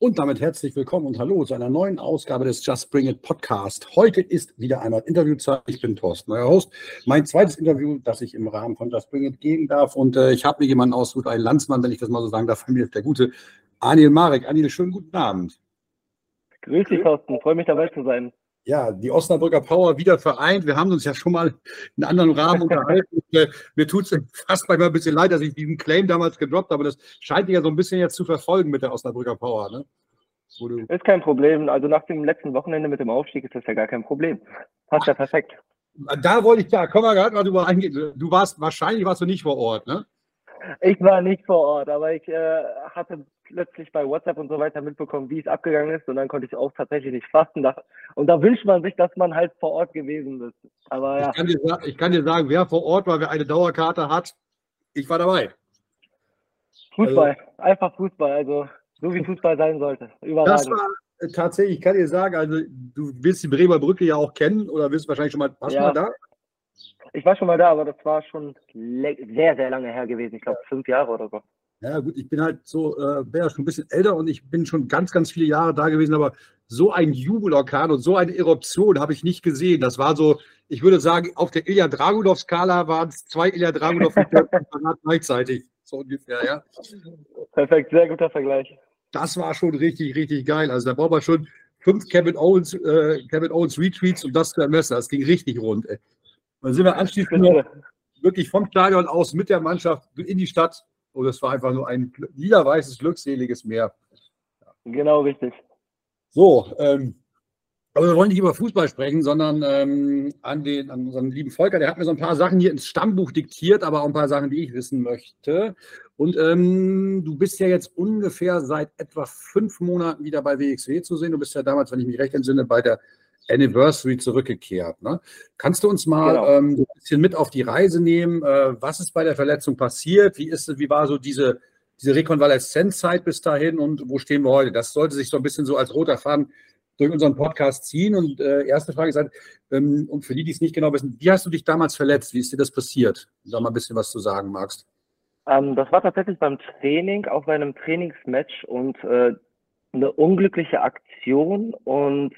Und damit herzlich willkommen und hallo zu einer neuen Ausgabe des Just Bring It Podcast. Heute ist wieder einmal Interviewzeit. Ich bin Thorsten, euer Host. Mein zweites Interview, das ich im Rahmen von Just Bring It geben darf. Und äh, ich habe mir jemanden ausgesucht, einen Landsmann, wenn ich das mal so sagen darf, von mir, der gute Anil Marek. Anil, schönen guten Abend. Grüß dich, Thorsten. Freue mich dabei zu sein ja, die Osnabrücker Power wieder vereint. Wir haben uns ja schon mal in einem anderen Rahmen unterhalten. Äh, mir tut es fast manchmal ein bisschen leid, dass ich diesen Claim damals gedroppt habe. Das scheint dich ja so ein bisschen jetzt zu verfolgen mit der Osnabrücker Power. Ne? Ist kein Problem. Also nach dem letzten Wochenende mit dem Aufstieg ist das ja gar kein Problem. Passt ja perfekt. Da wollte ich, ja, komm mal gerade mal drüber eingehen. Du warst, wahrscheinlich warst du nicht vor Ort, ne? Ich war nicht vor Ort, aber ich äh, hatte plötzlich bei WhatsApp und so weiter mitbekommen, wie es abgegangen ist und dann konnte ich auch tatsächlich nicht fasten. Und da wünscht man sich, dass man halt vor Ort gewesen ist. Aber ja. Ich kann dir, ich kann dir sagen, wer vor Ort war, wer eine Dauerkarte hat, ich war dabei. Fußball, also, einfach Fußball, also so wie Fußball sein sollte. Überragend. Das war äh, tatsächlich, ich kann dir sagen, also du wirst die Bremer Brücke ja auch kennen oder wirst wahrscheinlich schon mal, warst ja. mal da? Ich war schon mal da, aber das war schon sehr, sehr lange her gewesen. Ich glaube, fünf Jahre oder so. Ja, gut, ich bin halt so, äh, wäre ja schon ein bisschen älter und ich bin schon ganz, ganz viele Jahre da gewesen, aber so ein Jubelorkan und so eine Eruption habe ich nicht gesehen. Das war so, ich würde sagen, auf der Ilya Dragunov-Skala waren es zwei Ilya Dragunov gleichzeitig, so ungefähr, ja. Perfekt, sehr guter Vergleich. Das war schon richtig, richtig geil. Also da braucht man schon fünf Kevin Owens, äh, Kevin Owens Retweets und das zu ermessen. Das ging richtig rund. Ey. Dann sind wir anschließend wirklich vom Stadion aus mit der Mannschaft in die Stadt. Und es war einfach nur ein lila-weißes, glückseliges Meer. Genau, richtig. So, ähm, aber wir wollen nicht über Fußball sprechen, sondern ähm, an, den, an unseren lieben Volker. Der hat mir so ein paar Sachen hier ins Stammbuch diktiert, aber auch ein paar Sachen, die ich wissen möchte. Und ähm, du bist ja jetzt ungefähr seit etwa fünf Monaten wieder bei WXW zu sehen. Du bist ja damals, wenn ich mich recht entsinne, bei der Anniversary zurückgekehrt. Ne? Kannst du uns mal genau. ähm, ein bisschen mit auf die Reise nehmen? Äh, was ist bei der Verletzung passiert? Wie, ist, wie war so diese, diese Rekonvaleszenzzeit bis dahin und wo stehen wir heute? Das sollte sich so ein bisschen so als roter Faden durch unseren Podcast ziehen. Und äh, erste Frage ist halt, ähm, und für die, die es nicht genau wissen, wie hast du dich damals verletzt? Wie ist dir das passiert? Wenn du da mal ein bisschen was zu sagen magst. Ähm, das war tatsächlich beim Training, auch bei einem Trainingsmatch und äh, eine unglückliche Aktion und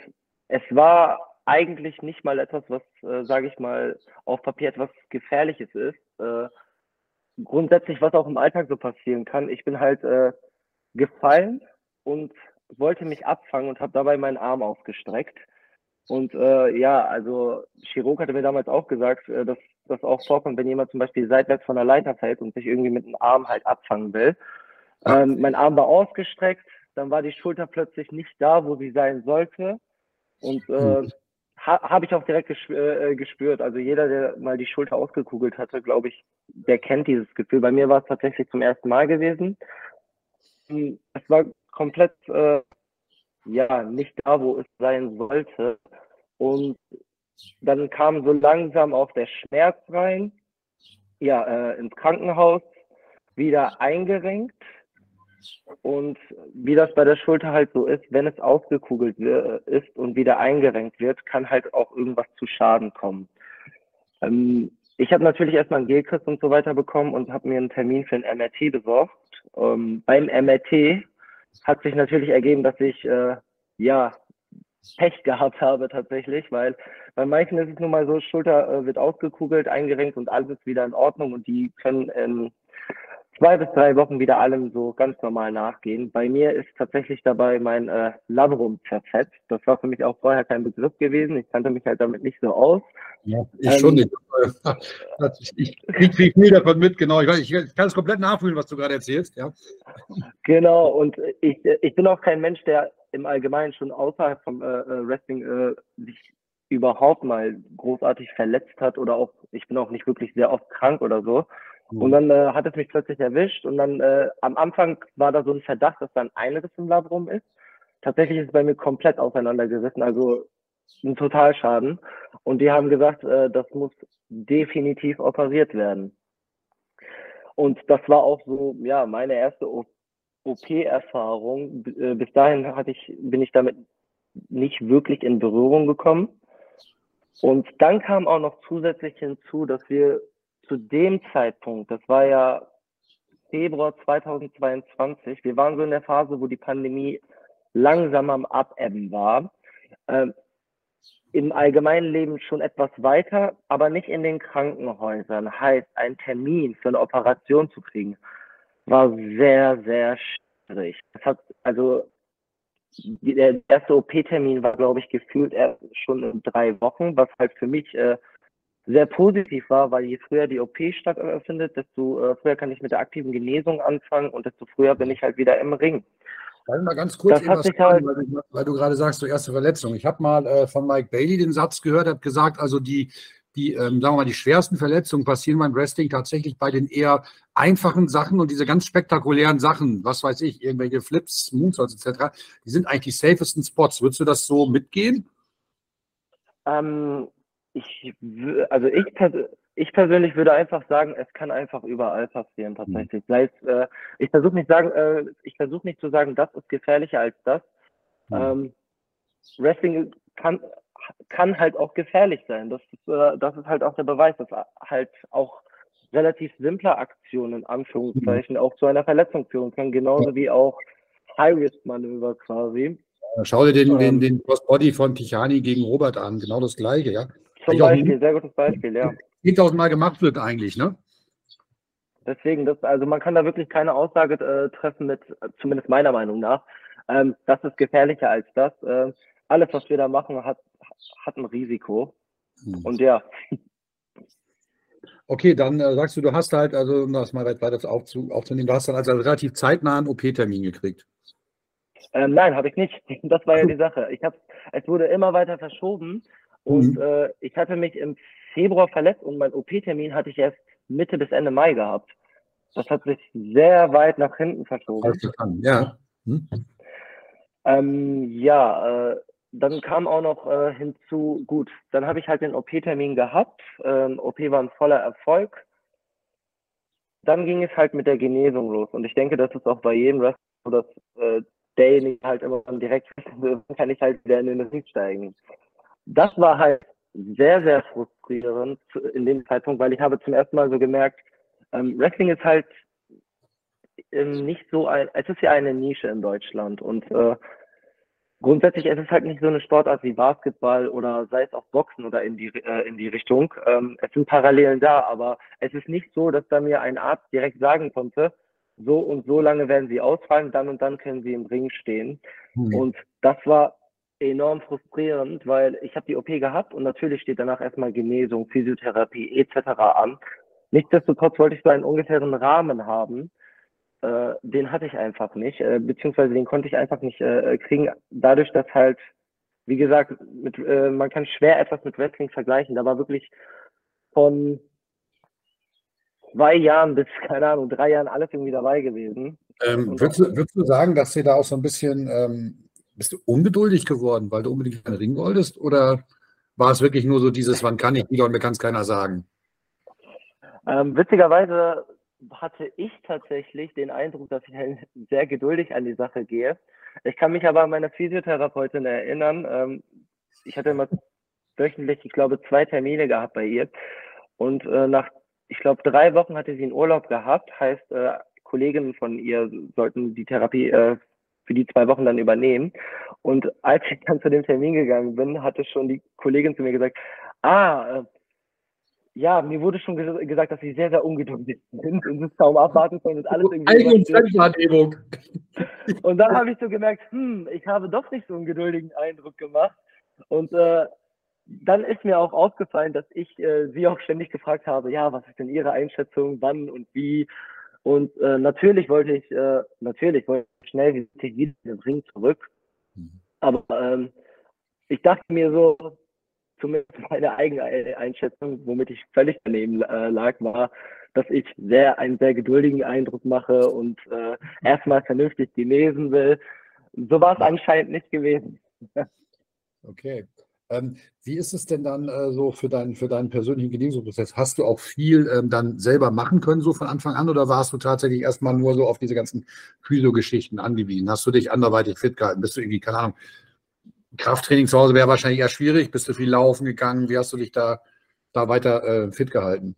es war eigentlich nicht mal etwas, was, äh, sage ich mal, auf Papier etwas Gefährliches ist. Äh, grundsätzlich, was auch im Alltag so passieren kann. Ich bin halt äh, gefallen und wollte mich abfangen und habe dabei meinen Arm ausgestreckt. Und äh, ja, also Chirurg hatte mir damals auch gesagt, äh, dass das auch vorkommt, wenn jemand zum Beispiel seitwärts von der Leiter fällt und sich irgendwie mit dem Arm halt abfangen will. Ähm, mein Arm war ausgestreckt, dann war die Schulter plötzlich nicht da, wo sie sein sollte. Und äh, hm. ha, habe ich auch direkt gespür, äh, gespürt. Also jeder, der mal die Schulter ausgekugelt hatte, glaube ich, der kennt dieses Gefühl. Bei mir war es tatsächlich zum ersten Mal gewesen. Hm, es war komplett äh, ja nicht da, wo es sein sollte. Und dann kam so langsam auch der Schmerz rein. Ja, äh, ins Krankenhaus wieder eingerenkt und wie das bei der Schulter halt so ist, wenn es ausgekugelt ist und wieder eingerenkt wird, kann halt auch irgendwas zu Schaden kommen. Ähm, ich habe natürlich erstmal einen Gelkriss und so weiter bekommen und habe mir einen Termin für ein MRT besorgt. Ähm, beim MRT hat sich natürlich ergeben, dass ich äh, ja Pech gehabt habe tatsächlich, weil bei manchen ist es nun mal so, Schulter äh, wird ausgekugelt, eingerenkt und alles ist wieder in Ordnung und die können in zwei bis drei Wochen wieder allem so ganz normal nachgehen. Bei mir ist tatsächlich dabei mein äh, Labrum zerfetzt. Das war für mich auch vorher kein Begriff gewesen. Ich kannte mich halt damit nicht so aus. Ja, ich ähm, schon nicht. Ich kriege viel davon mit, genau. Ich, ich, kann es komplett nachfühlen, was du gerade erzählst. Ja. Genau, und ich, ich bin auch kein Mensch, der im Allgemeinen schon außerhalb vom äh, äh Wrestling äh, sich überhaupt mal großartig verletzt hat oder auch, ich bin auch nicht wirklich sehr oft krank oder so. Und mhm. dann äh, hat es mich plötzlich erwischt und dann äh, am Anfang war da so ein Verdacht, dass da ein Einriss im Labrum ist. Tatsächlich ist es bei mir komplett auseinandergerissen, also ein Totalschaden. Und die haben gesagt, äh, das muss definitiv operiert werden. Und das war auch so, ja, meine erste OP-Erfahrung. Äh, bis dahin hatte ich, bin ich damit nicht wirklich in Berührung gekommen. Und dann kam auch noch zusätzlich hinzu, dass wir zu dem Zeitpunkt, das war ja Februar 2022, wir waren so in der Phase, wo die Pandemie langsam am Abebben war. Ähm, Im allgemeinen Leben schon etwas weiter, aber nicht in den Krankenhäusern. Heißt, einen Termin für eine Operation zu kriegen, war sehr, sehr schwierig. Das hat, also, der erste OP-Termin war, glaube ich, gefühlt erst schon in drei Wochen, was halt für mich äh, sehr positiv war, weil je früher die OP stattfindet, desto äh, früher kann ich mit der aktiven Genesung anfangen und desto früher bin ich halt wieder im Ring. Darf mal ganz kurz Das fragen, halt- weil, du, weil du gerade sagst, so erste Verletzung. Ich habe mal äh, von Mike Bailey den Satz gehört, hat gesagt, also die, die ähm, sagen wir mal, die schwersten Verletzungen passieren beim Wrestling tatsächlich bei den eher einfachen Sachen und diese ganz spektakulären Sachen, was weiß ich, irgendwelche Flips, Moonsaults etc., die sind eigentlich die safesten Spots. Würdest du das so mitgehen? Ähm, ich, also ich, ich persönlich würde einfach sagen, es kann einfach überall passieren tatsächlich. Sei es, äh, ich versuche nicht sagen, äh, ich versuche nicht zu sagen, das ist gefährlicher als das. Ähm, Wrestling kann, kann halt auch gefährlich sein. Das ist, äh, das ist halt auch der Beweis, dass halt auch relativ simple Aktionen in Anführungszeichen auch zu einer Verletzung führen können, genauso wie auch High-Risk-Manöver quasi. Schau dir den, den, Ähm. den Crossbody von Tichani gegen Robert an, genau das gleiche, ja. Zum Beispiel, sehr gutes Beispiel, ja. 10.000 Mal gemacht wird eigentlich, ne? Deswegen, das, also man kann da wirklich keine Aussage äh, treffen mit, äh, zumindest meiner Meinung nach, ähm, das ist gefährlicher als das. Ähm, alles, was wir da machen, hat, hat ein Risiko. Hm. Und ja, Okay, dann äh, sagst du, du hast halt, also um das mal weit- weiter aufzu, aufzunehmen, du hast dann also relativ zeitnah einen OP-Termin gekriegt. ähm, nein, habe ich nicht. Das war ja die Sache. Ich hab, es wurde immer weiter verschoben und Mhm. äh, ich hatte mich im Februar verletzt und mein OP-Termin hatte ich erst Mitte bis Ende Mai gehabt. Das hat sich sehr weit nach hinten verschoben. Ja. Hm? Ähm, ja, äh, dann kam auch noch äh, hinzu, gut, dann habe ich halt den OP-Termin gehabt. Ähm, OP war ein voller Erfolg. Dann ging es halt mit der Genesung los. Und ich denke, das ist auch bei jedem Wrestler so, dass äh, derjenige halt immer direkt kann ich halt wieder in den Ring steigen. Das war halt sehr, sehr frustrierend in dem Zeitpunkt, weil ich habe zum ersten Mal so gemerkt, ähm, Wrestling ist halt ähm, nicht so ein, es ist ja eine Nische in Deutschland und äh, grundsätzlich es ist halt nicht so eine Sportart wie Basketball oder sei es auch Boxen oder in die äh, in die Richtung. Ähm, es sind Parallelen da, aber es ist nicht so, dass da mir ein Arzt direkt sagen konnte, so und so lange werden sie ausfallen, dann und dann können sie im Ring stehen. Hm. Und das war enorm frustrierend, weil ich habe die OP gehabt und natürlich steht danach erstmal Genesung, Physiotherapie etc. an. Nichtsdestotrotz wollte ich so einen ungefähren Rahmen haben. Äh, den hatte ich einfach nicht, äh, beziehungsweise den konnte ich einfach nicht äh, kriegen, dadurch, dass halt, wie gesagt, mit, äh, man kann schwer etwas mit Wrestling vergleichen. Da war wirklich von zwei Jahren bis, keine Ahnung, drei Jahren alles irgendwie dabei gewesen. Ähm, würdest, du, würdest du sagen, dass dir da auch so ein bisschen, ähm, bist du ungeduldig geworden, weil du unbedingt einen Ring wolltest? Oder war es wirklich nur so dieses, wann kann ich wieder und mir kann es keiner sagen? Ähm, witzigerweise hatte ich tatsächlich den Eindruck, dass ich halt sehr geduldig an die Sache gehe. Ich kann mich aber an meine Physiotherapeutin erinnern. Ähm, ich hatte immer wöchentlich, ich glaube, zwei Termine gehabt bei ihr. Und äh, nach, ich glaube, drei Wochen hatte sie einen Urlaub gehabt. Heißt, äh, Kolleginnen von ihr sollten die Therapie äh, für die zwei Wochen dann übernehmen. Und als ich dann zu dem Termin gegangen bin, hatte schon die Kollegin zu mir gesagt, ah, äh, ja, mir wurde schon ges gesagt, dass sie sehr, sehr ungeduldig sind und es kaum abwarten können und alles irgendwie. Und dann habe ich so gemerkt, hm, ich habe doch nicht so einen geduldigen Eindruck gemacht. Und äh, dann ist mir auch aufgefallen, dass ich äh, sie auch ständig gefragt habe, ja, was ist denn Ihre Einschätzung, wann und wie? Und äh, natürlich wollte ich, äh, natürlich wollte ich schnell wie wieder in den Ring zurück. Aber ähm, ich dachte mir so, zumindest meine eigene Ei- Einschätzung, womit ich völlig daneben äh, lag, war, dass ich sehr einen sehr geduldigen Eindruck mache und äh, erstmal vernünftig genesen will. So war es anscheinend nicht gewesen. Okay. Ähm, wie ist es denn dann äh, so für, dein, für deinen persönlichen Genesungsprozess? Hast du auch viel ähm, dann selber machen können, so von Anfang an, oder warst du tatsächlich erstmal nur so auf diese ganzen Physio-Geschichten angewiesen? Hast du dich anderweitig fit gehalten? Bist du irgendwie, keine Ahnung, Krafttraining zu Hause wäre wahrscheinlich eher schwierig. Bist du viel laufen gegangen? Wie hast du dich da, da weiter äh, fit gehalten?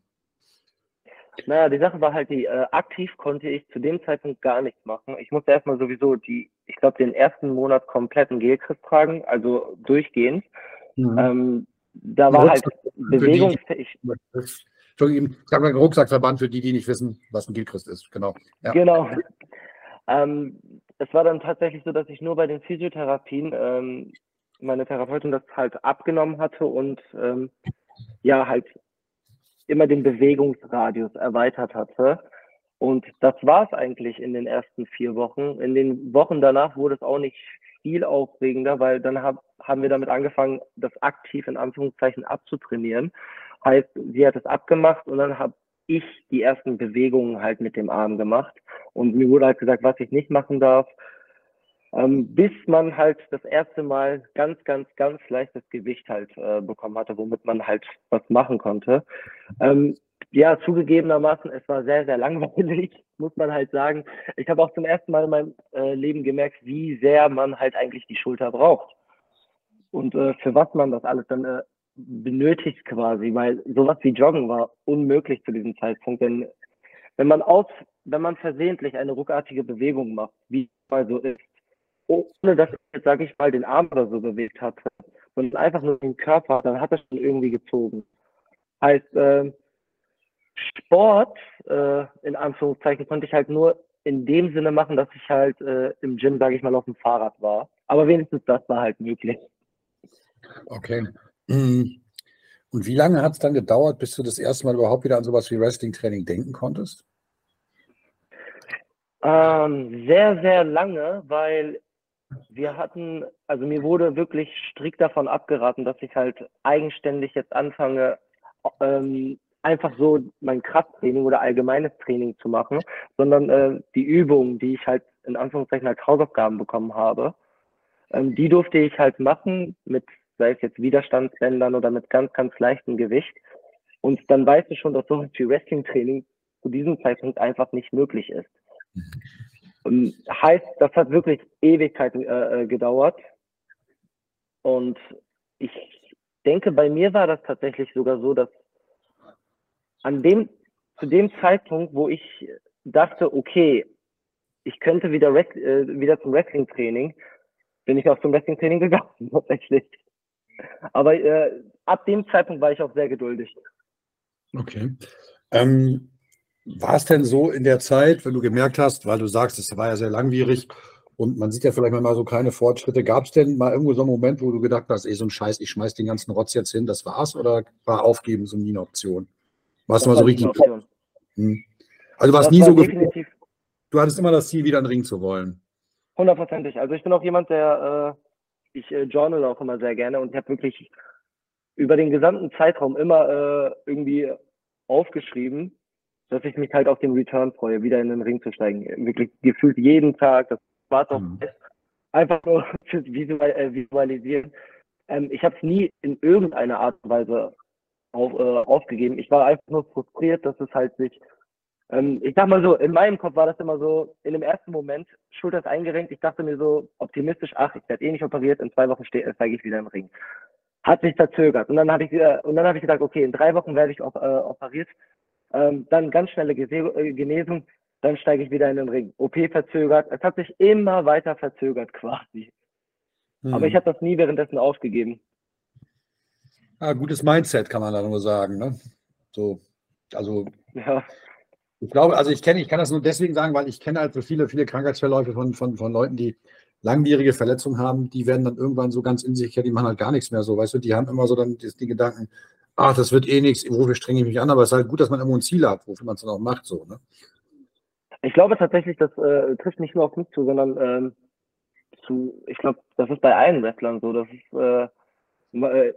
Naja, die Sache war halt, die äh, aktiv konnte ich zu dem Zeitpunkt gar nichts machen. Ich musste erstmal sowieso die, ich glaube, den ersten Monat kompletten Gelchrist tragen, also durchgehend. Mhm. Ähm, da war halt bewegungsfähig. Entschuldigung, ich sage mal Rucksackverband für die, die nicht wissen, was ein Gilchrist ist. Genau. Ja. Genau. Ähm, es war dann tatsächlich so, dass ich nur bei den Physiotherapien ähm, meine Therapeutin das halt abgenommen hatte und ähm, ja, halt immer den Bewegungsradius erweitert hatte. Und das war es eigentlich in den ersten vier Wochen. In den Wochen danach wurde es auch nicht viel aufregender, weil dann hab, haben wir damit angefangen, das aktiv in Anführungszeichen abzutrainieren. Heißt, sie hat es abgemacht und dann habe ich die ersten Bewegungen halt mit dem Arm gemacht. Und mir wurde halt gesagt, was ich nicht machen darf. Ähm, bis man halt das erste Mal ganz, ganz, ganz leichtes Gewicht halt äh, bekommen hatte, womit man halt was machen konnte. Ähm, ja, zugegebenermaßen, es war sehr, sehr langweilig, muss man halt sagen. Ich habe auch zum ersten Mal in meinem äh, Leben gemerkt, wie sehr man halt eigentlich die Schulter braucht. Und äh, für was man das alles dann äh, benötigt quasi, weil sowas wie Joggen war unmöglich zu diesem Zeitpunkt, denn wenn man aus, wenn man versehentlich eine ruckartige Bewegung macht, wie es mal so ist, ohne dass ich jetzt, sage ich mal, den Arm oder so bewegt hatte, sondern einfach nur den Körper, dann hat er schon irgendwie gezogen. Heißt, äh, Sport, äh, in Anführungszeichen, konnte ich halt nur in dem Sinne machen, dass ich halt äh, im Gym, sage ich mal, auf dem Fahrrad war. Aber wenigstens das war halt möglich. Okay. Mhm. Und wie lange hat es dann gedauert, bis du das erste Mal überhaupt wieder an sowas wie Wrestling-Training denken konntest? Ähm, sehr, sehr lange, weil wir hatten, also mir wurde wirklich strikt davon abgeraten, dass ich halt eigenständig jetzt anfange, ähm, einfach so mein Krafttraining oder allgemeines Training zu machen, sondern äh, die Übungen, die ich halt in Anführungszeichen als Hausaufgaben bekommen habe, ähm, die durfte ich halt machen mit, sei es jetzt Widerstandsbändern oder mit ganz, ganz leichtem Gewicht. Und dann weißt du schon, dass so viel Wrestling-Training zu diesem Zeitpunkt einfach nicht möglich ist. Und heißt, das hat wirklich Ewigkeiten äh, äh, gedauert. Und ich denke, bei mir war das tatsächlich sogar so, dass an dem, zu dem Zeitpunkt, wo ich dachte, okay, ich könnte wieder, äh, wieder zum Wrestling-Training, bin ich auch zum Wrestling-Training gegangen, tatsächlich. Aber äh, ab dem Zeitpunkt war ich auch sehr geduldig. Okay. Ähm, war es denn so in der Zeit, wenn du gemerkt hast, weil du sagst, es war ja sehr langwierig und man sieht ja vielleicht mal so keine Fortschritte, gab es denn mal irgendwo so einen Moment, wo du gedacht hast, ey, so ein Scheiß, ich schmeiß den ganzen Rotz jetzt hin, das war's oder war Aufgeben so nie eine Option? Warst du mal so richtig? Hm. Also war es nie so definitiv. Du hattest immer das Ziel, wieder einen Ring zu wollen. Hundertprozentig. Also ich bin auch jemand, der, äh, ich äh, journal auch immer sehr gerne und ich habe wirklich über den gesamten Zeitraum immer äh, irgendwie aufgeschrieben, dass ich mich halt auf den Return freue, wieder in den Ring zu steigen. Wirklich gefühlt jeden Tag, das war doch mhm. einfach nur Visual, äh, Visualisieren. Ähm, ich habe es nie in irgendeiner Art und Weise auf, äh, aufgegeben. Ich war einfach nur frustriert, dass es halt sich, ähm, ich sag mal so, in meinem Kopf war das immer so, in dem ersten Moment, Schulter ist eingerenkt, ich dachte mir so optimistisch, ach, ich werde eh nicht operiert, in zwei Wochen steige ich wieder im Ring. Hat sich verzögert. Und dann habe ich, äh, und dann habe ich gesagt, okay, in drei Wochen werde ich op äh, operiert. Ähm, dann ganz schnelle äh, Genesung, dann steige ich wieder in den Ring. OP verzögert. Es hat sich immer weiter verzögert quasi. Hm. Aber ich habe das nie währenddessen aufgegeben. Ah, gutes Mindset kann man da nur sagen. Ne? So, also ja. ich glaube, also ich kenne, ich kann das nur deswegen sagen, weil ich kenne halt so viele, viele Krankheitsverläufe von, von, von Leuten, die langwierige Verletzungen haben, die werden dann irgendwann so ganz unsicher, die machen halt gar nichts mehr so, weißt du, die haben immer so dann die, die Gedanken, ach, das wird eh nichts, wofür strenge ich mich an, aber es ist halt gut, dass man immer ein Ziel hat, wofür man es dann auch macht, so, ne? Ich glaube tatsächlich, das äh, trifft nicht nur auf mich zu, sondern ähm, zu, ich glaube, das ist bei allen Wrestlern so, das ist, äh, äh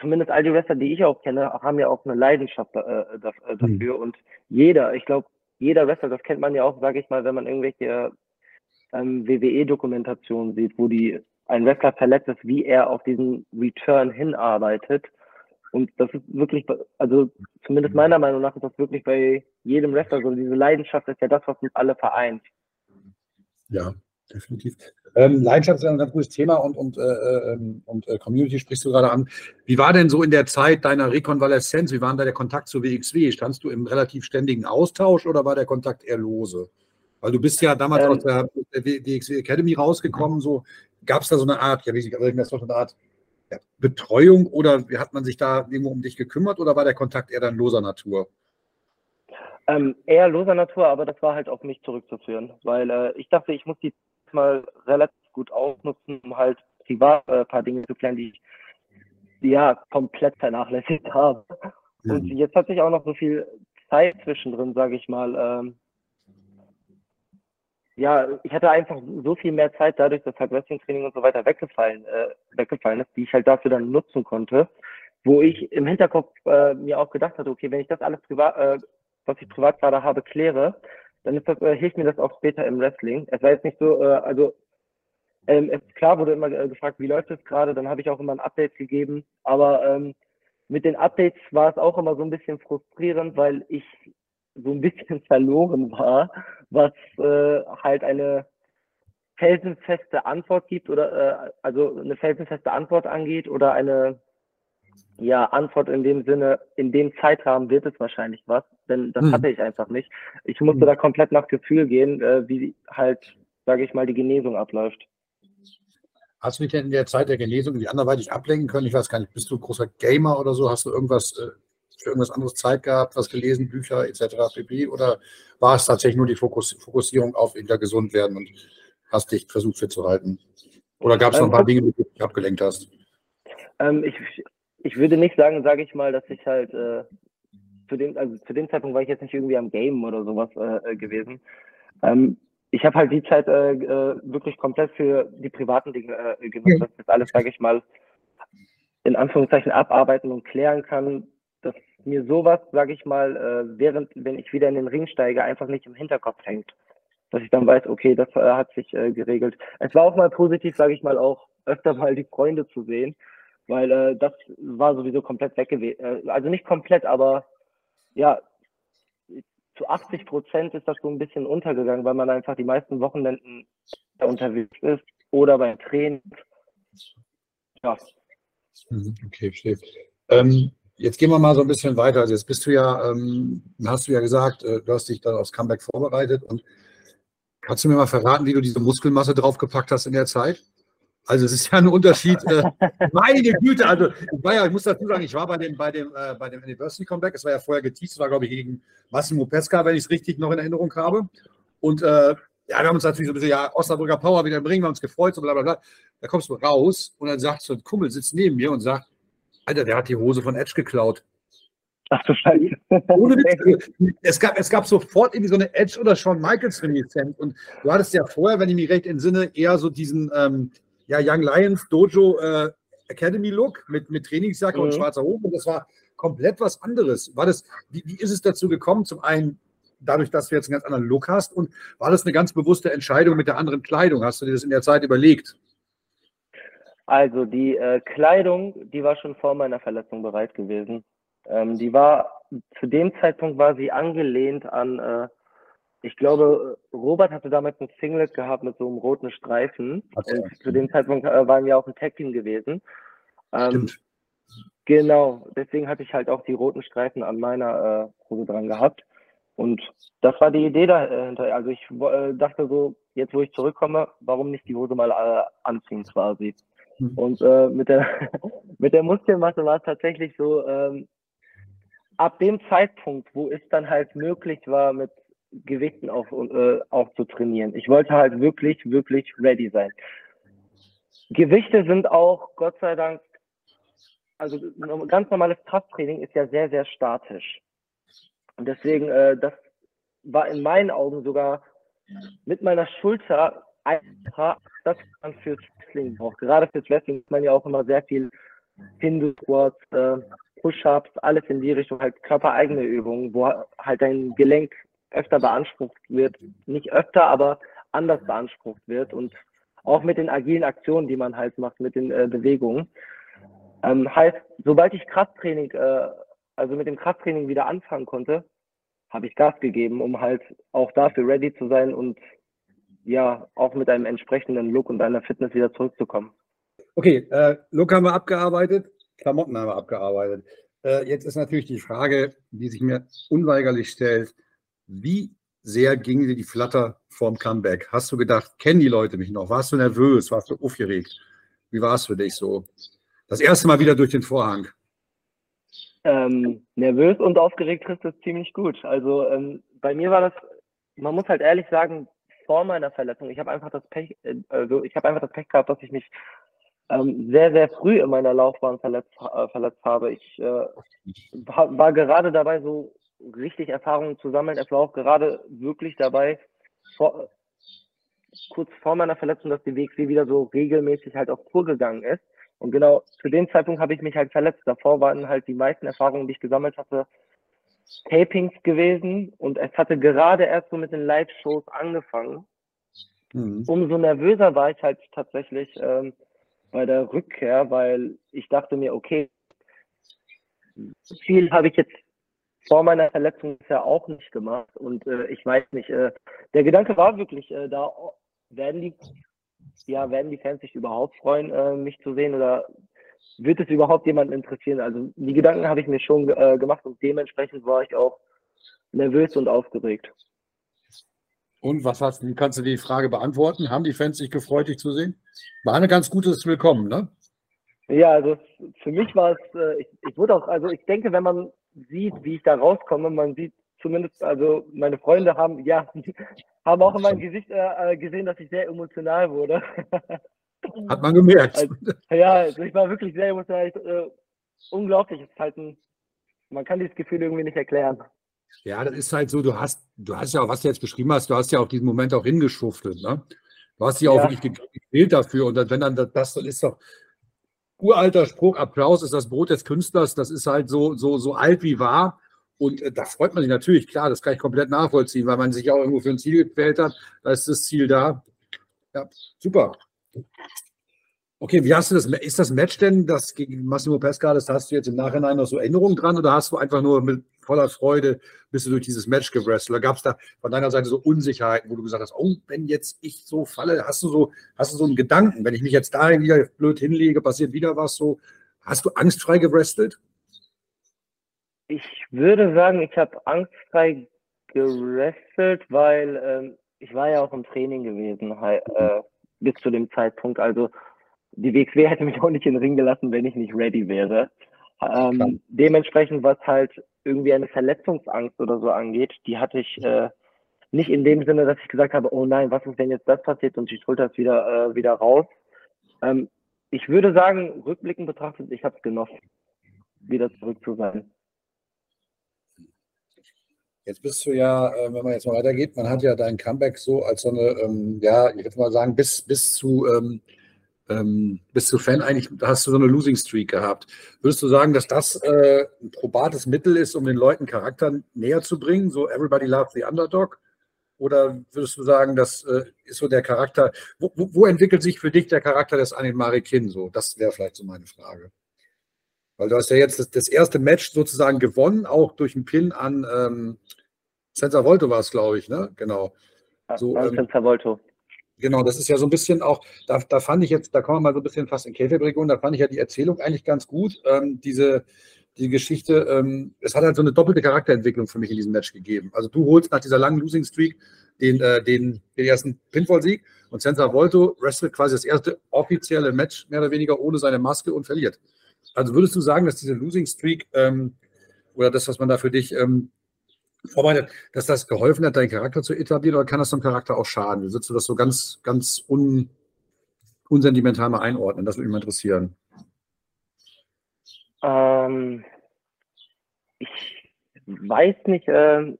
zumindest all die Wrestler, die ich auch kenne, haben ja auch eine Leidenschaft äh, äh dafür. Mhm. Und jeder, ich glaube, jeder Wrestler, das kennt man ja auch, sage ich mal, wenn man irgendwelche ähm, WWE-Dokumentationen sieht, wo die ein Wrestler verletzt ist, wie er auf diesen Return hinarbeitet. Und das ist wirklich, also zumindest meiner Meinung nach ist das wirklich bei jedem Wrestler so. Diese Leidenschaft ist ja das, was uns alle vereint. Ja, definitiv. Ähm, Leidenschaft ist ein ganz gutes Thema und, und, äh, ähm, und äh, Community sprichst du gerade an. Wie war denn so in der Zeit deiner Rekonvaleszenz? Wie war da der Kontakt zur WXW? Standst du im relativ ständigen Austausch oder war der Kontakt eher lose? Weil du bist ja damals ähm, aus der, der WXW Academy rausgekommen, so gab es da so eine Art, ja, wie ich das so eine Art ja, Betreuung oder hat man sich da irgendwo um dich gekümmert oder war der Kontakt eher dann loser Natur? Ähm, eher loser Natur, aber das war halt auf mich zurückzuführen, weil äh, ich dachte, ich muss die mal relativ gut ausnutzen, um halt privat äh, ein paar Dinge zu klären, die ich ja komplett vernachlässigt habe. Mhm. Und jetzt hat sich auch noch so viel Zeit zwischendrin, sage ich mal. Ähm, ja, ich hatte einfach so viel mehr Zeit dadurch, dass halt Wrestling-Training und so weiter weggefallen, äh, weggefallen ist, die ich halt dafür dann nutzen konnte, wo ich im Hinterkopf äh, mir auch gedacht hatte, okay, wenn ich das alles privat, äh, was ich privat gerade habe, kläre, dann ist das, äh, hilft mir das auch später im Wrestling. Es war jetzt nicht so, äh, also ähm, es, klar wurde immer äh, gefragt, wie läuft es gerade, dann habe ich auch immer ein Update gegeben, aber ähm, mit den Updates war es auch immer so ein bisschen frustrierend, weil ich so ein bisschen verloren war, was äh, halt eine felsenfeste Antwort gibt oder äh, also eine felsenfeste Antwort angeht oder eine ja, Antwort in dem Sinne, in dem Zeitrahmen wird es wahrscheinlich was, denn das hm. hatte ich einfach nicht. Ich musste hm. da komplett nach Gefühl gehen, äh, wie halt, sage ich mal, die Genesung abläuft. Hast du dich denn in der Zeit der Genesung irgendwie anderweitig ablenken können? Ich weiß gar nicht, bist du ein großer Gamer oder so? Hast du irgendwas äh, für irgendwas anderes Zeit gehabt, was gelesen, Bücher etc. pp. Oder war es tatsächlich nur die Fokus Fokussierung auf wieder gesund werden und hast dich versucht fit zu halten? Oder gab es noch ein paar ähm, Dinge, die du dich abgelenkt hast? Ähm, ich, ich würde nicht sagen, sage ich mal, dass ich halt äh, zu dem, also zu dem Zeitpunkt war ich jetzt nicht irgendwie am Game oder sowas äh, äh gewesen. Ähm, ich habe halt die Zeit äh, äh, wirklich komplett für die privaten Dinge äh, genutzt, dass das alles, sage ich mal, in Anführungszeichen abarbeiten und klären kann, dass mir sowas, sage ich mal, äh, während, wenn ich wieder in den Ring steige, einfach nicht im Hinterkopf hängt. Dass ich dann weiß, okay, das äh, hat sich äh, geregelt. Es war auch mal positiv, sage ich mal, auch öfter mal die Freunde zu sehen, weil äh, das war sowieso komplett weg gewesen. Äh, also nicht komplett, aber ja, zu 80 Prozent ist das so ein bisschen untergegangen, weil man einfach die meisten Wochenenden unterwegs ist oder beim Training. Ja. Mhm, okay, verstehe. Ähm, jetzt gehen wir mal so ein bisschen weiter. Also jetzt bist du ja, ähm, hast du ja gesagt, äh, du hast dich dann aufs Comeback vorbereitet und kannst du mir mal verraten, wie du diese Muskelmasse draufgepackt hast in der Zeit? Also es ist ja ein Unterschied. Äh, meine Güte, also ich, ja, ich muss dazu sagen, ich war bei dem, bei dem, äh, bei dem Anniversary Comeback, es war ja vorher geteased, war glaube ich gegen Massimo Pesca, wenn ich es richtig noch in Erinnerung habe. Und äh, ja, wir haben uns natürlich so ein bisschen, ja, Osnabrücker Power wieder im Ring, wir haben uns gefreut, so bla bla bla. Da kommst du raus und dann sagt so ein Kumpel, sitzt neben mir und sagt, Alter, der hat die Hose von Edge geklaut. Ach du Scheiße. Ohne Witz. Es gab, es gab sofort irgendwie so eine Edge oder Shawn Michaels Reminiszenz. Und du hattest ja vorher, wenn ich mich recht entsinne, eher so diesen, ähm, ja, Young Lions Dojo äh, Academy Look mit, mit Trainingsjacke mhm. und schwarzer Hose. Und das war komplett was anderes. War das, wie, wie ist es dazu gekommen? Zum einen dadurch, dass du jetzt einen ganz anderen Look hast und war das eine ganz bewusste Entscheidung mit der anderen Kleidung? Hast du dir das in der Zeit überlegt? Also die äh, Kleidung, die war schon vor meiner Verletzung bereit gewesen. Ähm, die war zu dem Zeitpunkt war sie angelehnt an äh, ich glaube, Robert hatte damals ein Singlet gehabt mit so einem roten Streifen. Okay. Und zu dem Zeitpunkt äh, waren wir auch ein Tag-Team gewesen. Ähm, genau, deswegen hatte ich halt auch die roten Streifen an meiner äh, Hose dran gehabt. Und das war die Idee dahinter. Also ich äh, dachte so, jetzt wo ich zurückkomme, warum nicht die Hose mal äh, anziehen quasi. Mhm. Und äh, mit, der, mit der Muskelmasse war es tatsächlich so, ähm, ab dem Zeitpunkt, wo es dann halt möglich war, mit Gewichten auch, äh, auch zu trainieren. Ich wollte halt wirklich, wirklich ready sein. Gewichte sind auch, Gott sei Dank, also ganz normales Krafttraining ist ja sehr, sehr statisch. Und deswegen, äh, das war in meinen Augen sogar mit meiner Schulter einfacher, das man fürs Wrestling braucht. Gerade fürs Wrestling ist man ja auch immer sehr viel Hindu-Squats, äh, Push-Ups, alles in die Richtung, halt körpereigene Übungen, wo halt dein Gelenk öfter beansprucht wird. Nicht öfter, aber anders beansprucht wird und auch mit den agilen Aktionen, die man halt macht, mit den äh, Bewegungen. Ähm, heißt, sobald ich Krafttraining, äh, also mit dem Krafttraining wieder anfangen konnte, habe ich Gas gegeben, um halt auch dafür ready zu sein und ja auch mit einem entsprechenden Look und einer Fitness wieder zurückzukommen. Okay, äh, Look haben wir abgearbeitet, Klamotten haben wir abgearbeitet. Äh, jetzt ist natürlich die Frage, die sich mir unweigerlich stellt, wie sehr ging dir die Flatter vorm Comeback? Hast du gedacht, kennen die Leute mich noch? Warst du nervös? Warst du aufgeregt? Wie war es für dich so? Das erste Mal wieder durch den Vorhang. Ähm, nervös und aufgeregt trifft es ziemlich gut. Also ähm, bei mir war das, man muss halt ehrlich sagen, vor meiner Verletzung, ich habe einfach das Pech, äh, also ich habe einfach das Pech gehabt, dass ich mich ähm, sehr, sehr früh in meiner Laufbahn verletzt, äh, verletzt habe. Ich äh, war gerade dabei, so richtig Erfahrungen zu sammeln. Es war auch gerade wirklich dabei, vor, kurz vor meiner Verletzung, dass die WXW wieder so regelmäßig halt auf Tour gegangen ist. Und genau zu dem Zeitpunkt habe ich mich halt verletzt. Davor waren halt die meisten Erfahrungen, die ich gesammelt hatte, Tapings gewesen. Und es hatte gerade erst so mit den Live-Shows angefangen. Mhm. Umso nervöser war ich halt tatsächlich ähm, bei der Rückkehr, weil ich dachte mir, okay, viel habe ich jetzt vor meiner Verletzung ja auch nicht gemacht. Und äh, ich weiß nicht, äh, der Gedanke war wirklich, äh, da werden die, ja, werden die Fans sich überhaupt freuen, äh, mich zu sehen oder wird es überhaupt jemanden interessieren? Also die Gedanken habe ich mir schon äh, gemacht und dementsprechend war ich auch nervös und aufgeregt. Und was hast du, kannst du die Frage beantworten? Haben die Fans sich gefreut, dich zu sehen? War ein ganz gutes Willkommen, ne? Ja, also für mich war es, äh, ich, ich wurde auch, also ich denke, wenn man sieht, wie ich da rauskomme. Man sieht zumindest, also meine Freunde haben, ja, haben auch in meinem Gesicht äh, äh, gesehen, dass ich sehr emotional wurde. Hat man gemerkt. Also, ja, also ich war wirklich sehr emotional. Äh, unglaublich. Es ist halt ein, man kann dieses Gefühl irgendwie nicht erklären. Ja, das ist halt so, du hast, du hast ja auch, was du jetzt beschrieben hast, du hast ja auch diesen Moment auch hingeschuftelt, ne? Du hast dich auch ja. wirklich gewählt dafür. Und wenn dann das, das ist doch, uralter Spruch, Applaus ist das Brot des Künstlers, das ist halt so, so, so alt wie wahr. Und äh, da freut man sich natürlich, klar, das kann ich komplett nachvollziehen, weil man sich auch irgendwo für ein Ziel gewählt hat. Da ist das Ziel da. Ja, super. Okay, wie hast du das? Ist das Match denn, das gegen Massimo Pesca, das hast du jetzt im Nachhinein noch so Erinnerungen dran oder hast du einfach nur mit voller Freude bist du durch dieses Match gewrestelt? Oder gab es da von deiner Seite so Unsicherheiten, wo du gesagt hast, oh, wenn jetzt ich so falle, hast du so, hast du so einen Gedanken, wenn ich mich jetzt da wieder blöd hinlege, passiert wieder was so? Hast du angstfrei gewrestelt? Ich würde sagen, ich habe angstfrei gewrestelt, weil ähm, ich war ja auch im Training gewesen äh, bis zu dem Zeitpunkt. Also die WXW hätte mich auch nicht in den Ring gelassen, wenn ich nicht ready wäre. Ähm, dementsprechend, was halt irgendwie eine Verletzungsangst oder so angeht, die hatte ich äh, nicht in dem Sinne, dass ich gesagt habe, oh nein, was ist, wenn jetzt das passiert und die Schulter ist wieder, äh, wieder raus. Ähm, ich würde sagen, rückblickend betrachtet, ich habe es genossen, wieder zurück zu sein. Jetzt bist du ja, äh, wenn man jetzt mal weitergeht, man hat ja dein Comeback so als so eine, ähm, ja, ich würde mal sagen, bis, bis zu ähm, bist du Fan eigentlich, hast du so eine Losing Streak gehabt. Würdest du sagen, dass das äh, ein probates Mittel ist, um den Leuten Charakter näher zu bringen, so Everybody loves the Underdog? Oder würdest du sagen, das äh, ist so der Charakter, wo, wo, wo, entwickelt sich für dich der Charakter des Anin Kin so? Das wäre vielleicht so meine Frage. Weil du hast ja jetzt das, das erste Match sozusagen gewonnen, auch durch einen Pin an ähm, Senza Volto war es, glaube ich, ne? Genau. So, ähm, Senza Volto. Genau, das ist ja so ein bisschen auch, da, da fand ich jetzt, da kommen wir mal so ein bisschen fast in Käferregion, da fand ich ja die Erzählung eigentlich ganz gut. Ähm, diese, die Geschichte, ähm, es hat halt so eine doppelte Charakterentwicklung für mich in diesem Match gegeben. Also du holst nach dieser langen Losing Streak den, äh, den, den ersten Pinfall-Sieg und Senza Volto wrestelt quasi das erste offizielle Match, mehr oder weniger ohne seine Maske und verliert. Also würdest du sagen, dass diese Losing Streak ähm, oder das, was man da für dich ähm, vorbereitet, dass das geholfen hat, deinen Charakter zu etablieren oder kann das dem Charakter auch schaden? Wie würdest du das so ganz, ganz un, unsentimental mal einordnen? Das würde mich mal interessieren. Ähm, ich weiß nicht, äh,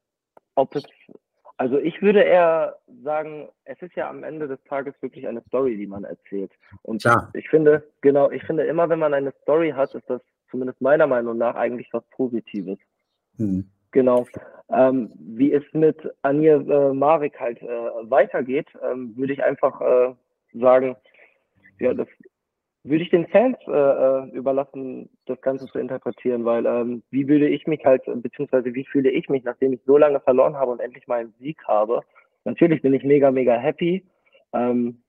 ob es, also ich würde eher sagen, es ist ja am Ende des Tages wirklich eine Story, die man erzählt. Und Klar. ich finde, genau, ich finde immer, wenn man eine Story hat, ist das zumindest meiner Meinung nach eigentlich was Positives. Hm. Genau. Ähm, wie es mit Anir äh, Marek halt äh, weitergeht, ähm, würde ich einfach äh, sagen, ja, das würde ich den Fans äh, äh, überlassen, das Ganze zu interpretieren, weil ähm, wie würde ich mich halt, beziehungsweise wie fühle ich mich, nachdem ich so lange verloren habe und endlich mal einen Sieg habe. Natürlich bin ich mega, mega happy, Ähm,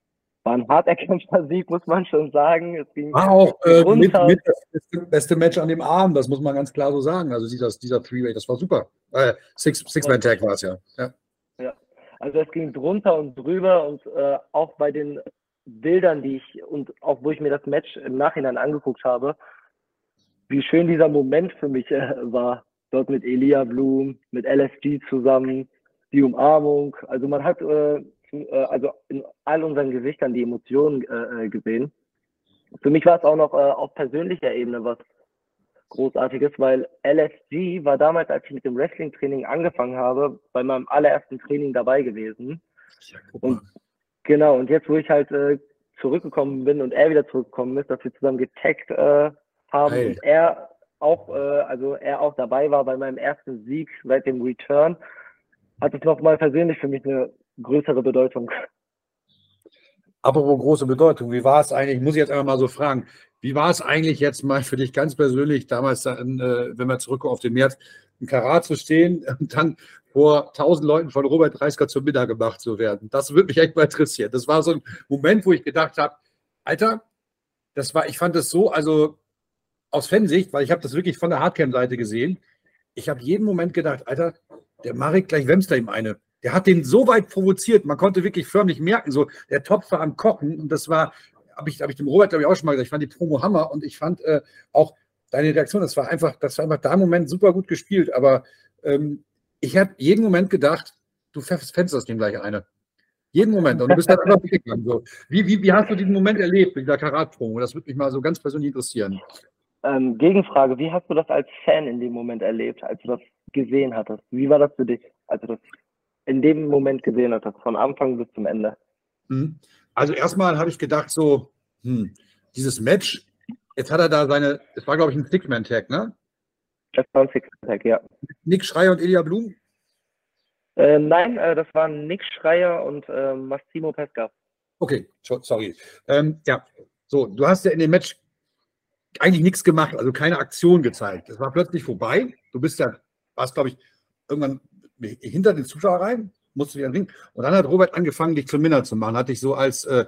war ein hart erkämpfter Sieg, muss man schon sagen. Es ging War auch äh, mit, mit das beste, beste Match an dem Abend, das muss man ganz klar so sagen. Also dieser, dieser Three-Way, das war super. Äh, Six- Six-Man-Tag war es ja. ja. Also es ging drunter und drüber und äh, auch bei den Bildern, die ich und auch wo ich mir das Match im Nachhinein angeguckt habe, wie schön dieser Moment für mich äh, war. Dort mit Elia Blum, mit LSG zusammen, die Umarmung. Also man hat äh, also in all unseren Gesichtern die Emotionen äh, äh, gesehen. Für mich war es auch noch äh, auf persönlicher Ebene was Großartiges, weil LSG war damals, als ich mit dem Wrestling-Training angefangen habe, bei meinem allerersten Training dabei gewesen. ja. Und genau, und jetzt, wo ich halt äh, zurückgekommen bin und er wieder zurückgekommen ist, dass wir zusammen getaggt äh, haben Geil. und er auch, äh, also er auch dabei war bei meinem ersten Sieg seit dem Return, hat es nochmal persönlich für mich eine größere Bedeutung. Apropos große Bedeutung, wie war es eigentlich, muss ich jetzt einfach mal so fragen, wie war es eigentlich jetzt mal für dich ganz persönlich damals, dann, äh, wenn wir zurückkommen auf den März, im Karat zu stehen und dann vor tausend Leuten von Robert Dreisker zum Mittag gemacht zu werden? Das würde mich echt mal interessieren. Das war so ein Moment, wo ich gedacht habe, Alter, das war, ich fand das so, also aus Fansicht, weil ich habe das wirklich von der Hardcam-Seite gesehen, ich habe jeden Moment gedacht, Alter, der Marek gleich wämst da ihm eine. Der hat den so weit provoziert, man konnte wirklich förmlich merken, so der Topf war am Kochen und das war, habe ich, hab ich dem Robert, glaube ich, auch schon mal gesagt, ich fand die Promo Hammer und ich fand äh, auch deine Reaktion, das war einfach, das war einfach da im Moment super gut gespielt, aber ähm, ich habe jeden Moment gedacht, du fändest das dem gleich eine. Jeden Moment. Und du bist dann einfach weggegangen. So. Wie, wie, wie hast du diesen Moment erlebt mit dieser Karat-Promo? Das würde mich mal so ganz persönlich interessieren. Ähm, Gegenfrage, wie hast du das als Fan in dem Moment erlebt, als du das gesehen hattest? Wie war das für dich, als du das in dem Moment gesehen hattest, von Anfang bis zum Ende? Mhm. Also erstmal habe ich gedacht, so, hm, dieses Match, jetzt hat er da seine, es war, glaube ich, ein Six-Man-Tag, ne? Das war ein Six-Pack, ja. Nick Schreier und Elia Blum. Äh, nein, äh, das waren Nick Schreier und äh, Massimo Pesca. Okay, so- sorry. Ähm, ja, so, du hast ja in dem Match eigentlich nichts gemacht, also keine Aktion gezeigt. Es war plötzlich vorbei. Du bist ja, warst, glaube ich, irgendwann hinter den Zuschauer rein, musst du wieder ringen. Und dann hat Robert angefangen, dich zum Minner zu machen. Hat dich so als, äh,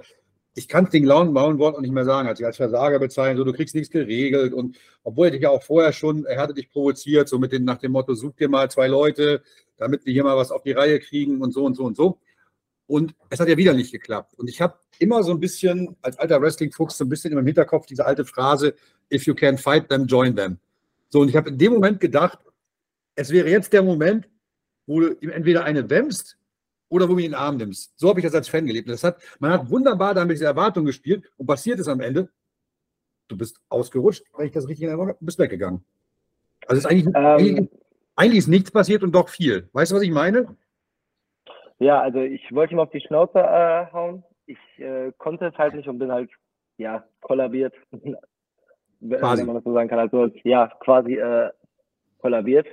ich kann es den lauen bauen Wort auch nicht mehr sagen, hat sich als Versager bezeichnet, so du kriegst nichts geregelt. Und obwohl er dich ja auch vorher schon, er hatte dich provoziert, so mit dem, nach dem Motto, such dir mal zwei Leute, damit wir hier mal was auf die Reihe kriegen und so und so und so. Und es hat ja wieder nicht geklappt. Und ich habe immer so ein bisschen, als alter Wrestling-Fuchs, so ein bisschen in meinem Hinterkopf diese alte Phrase, if you can fight them, join them. So, und ich habe in dem Moment gedacht, es wäre jetzt der Moment, wo du ihm entweder eine wämmst oder wo du ihn in den Arm nimmst. So habe ich das als Fan gelebt. Das hat, man hat wunderbar damit diese Erwartung gespielt und passiert ist am Ende, du bist ausgerutscht, wenn ich das richtig erinnere, du bist weggegangen. Also ist eigentlich, eigentlich, Ähm, eigentlich ist nichts passiert und doch viel. Weißt du, was ich meine? ja, also ich wollte ihm auf die Schnauze äh, hauen. Ich äh, konnte es halt nicht und bin halt, ja, kollabiert. Quasi. wenn man das so sagen kann. Also, ja, quasi äh, kollabiert.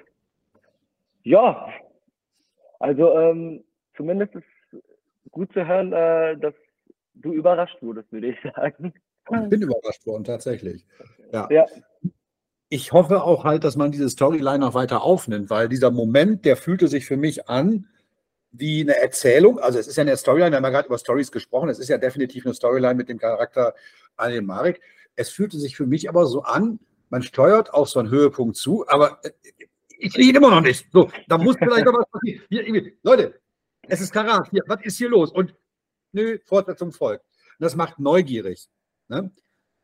Ja, also ähm, zumindest ist gut zu hören, äh, dass du überrascht wurdest, würde ich sagen. Ich bin überrascht worden, tatsächlich. Ja. Ja. Ich hoffe auch halt, dass man diese Storyline noch weiter aufnimmt, weil dieser Moment, der fühlte sich für mich an wie eine Erzählung. Also es ist ja eine Storyline, wir haben ja gerade über Stories gesprochen. Es ist ja definitiv eine Storyline mit dem Charakter Anil Marek. Es fühlte sich für mich aber so an, man steuert auf so einen Höhepunkt zu, aber äh, ich sehe ihn immer noch nicht. So, da muss vielleicht noch was passieren. Hier, Leute, es ist Karat. Hier, was ist hier los? Und nö, Fortsetzung folgt. Und das macht neugierig. Ne?